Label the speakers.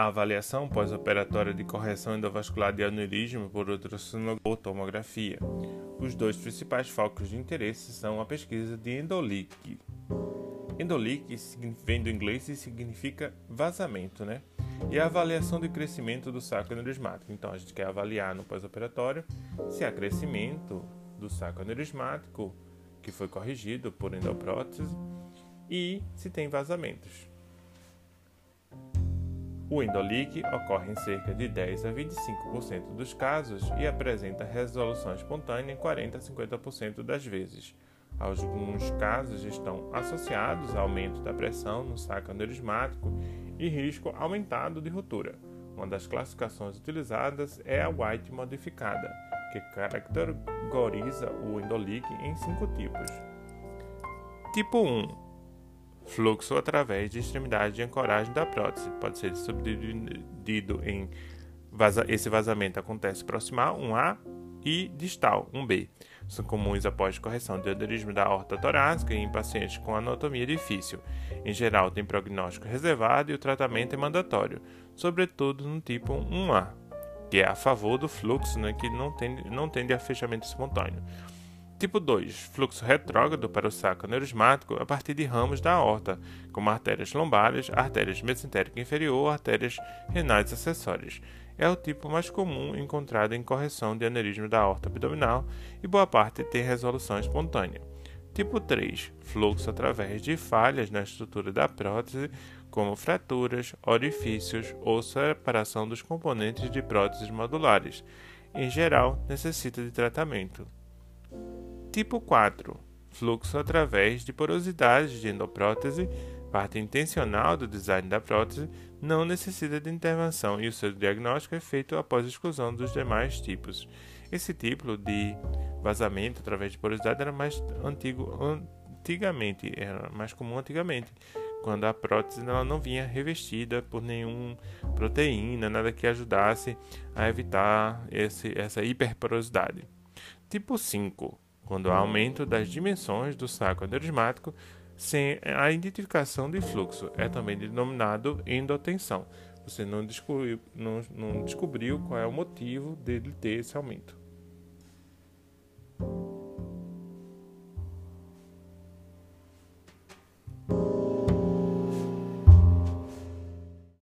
Speaker 1: A avaliação pós-operatória de correção endovascular de aneurisma por ultrassonografia ou tomografia. Os dois principais focos de interesse são a pesquisa de endolique. Endolique vem do inglês e significa vazamento, né? E a avaliação de crescimento do saco aneurismático. Então, a gente quer avaliar no pós-operatório se há crescimento do saco aneurismático que foi corrigido por endoprótese e se tem vazamentos. O endolique ocorre em cerca de 10 a 25% dos casos e apresenta resolução espontânea em 40 a 50% das vezes. Alguns casos estão associados a aumento da pressão no saco aneurismático e risco aumentado de ruptura. Uma das classificações utilizadas é a White modificada, que caracteriza o endolique em cinco tipos. Tipo 1 Fluxo através de extremidade de ancoragem da prótese. Pode ser subdividido em vaza esse vazamento acontece proximal, um A, e distal, um B. São comuns após correção de aneurisma da aorta torácica em pacientes com anatomia difícil. Em geral, tem prognóstico reservado e o tratamento é mandatório, sobretudo no tipo 1A, que é a favor do fluxo, né, que não tende, não tende a fechamento espontâneo. Tipo 2. Fluxo retrógrado para o saco aneurismático a partir de ramos da aorta, como artérias lombares, artérias mesentérica inferior, artérias renais acessórias. É o tipo mais comum encontrado em correção de aneurisma da aorta abdominal e boa parte tem resolução espontânea. Tipo 3. Fluxo através de falhas na estrutura da prótese, como fraturas, orifícios ou separação dos componentes de próteses modulares. Em geral, necessita de tratamento. Tipo 4. Fluxo através de porosidades de endoprótese, parte intencional do design da prótese, não necessita de intervenção e o seu diagnóstico é feito após exclusão dos demais tipos. Esse tipo de vazamento através de porosidade era mais antigo antigamente, era mais comum antigamente, quando a prótese ela não vinha revestida por nenhuma proteína, nada que ajudasse a evitar esse, essa hiperporosidade. Tipo 5 quando há aumento das dimensões do saco aneurismático sem a identificação de fluxo. É também denominado endotensão. Você não descobriu, não, não descobriu qual é o motivo dele ter esse aumento.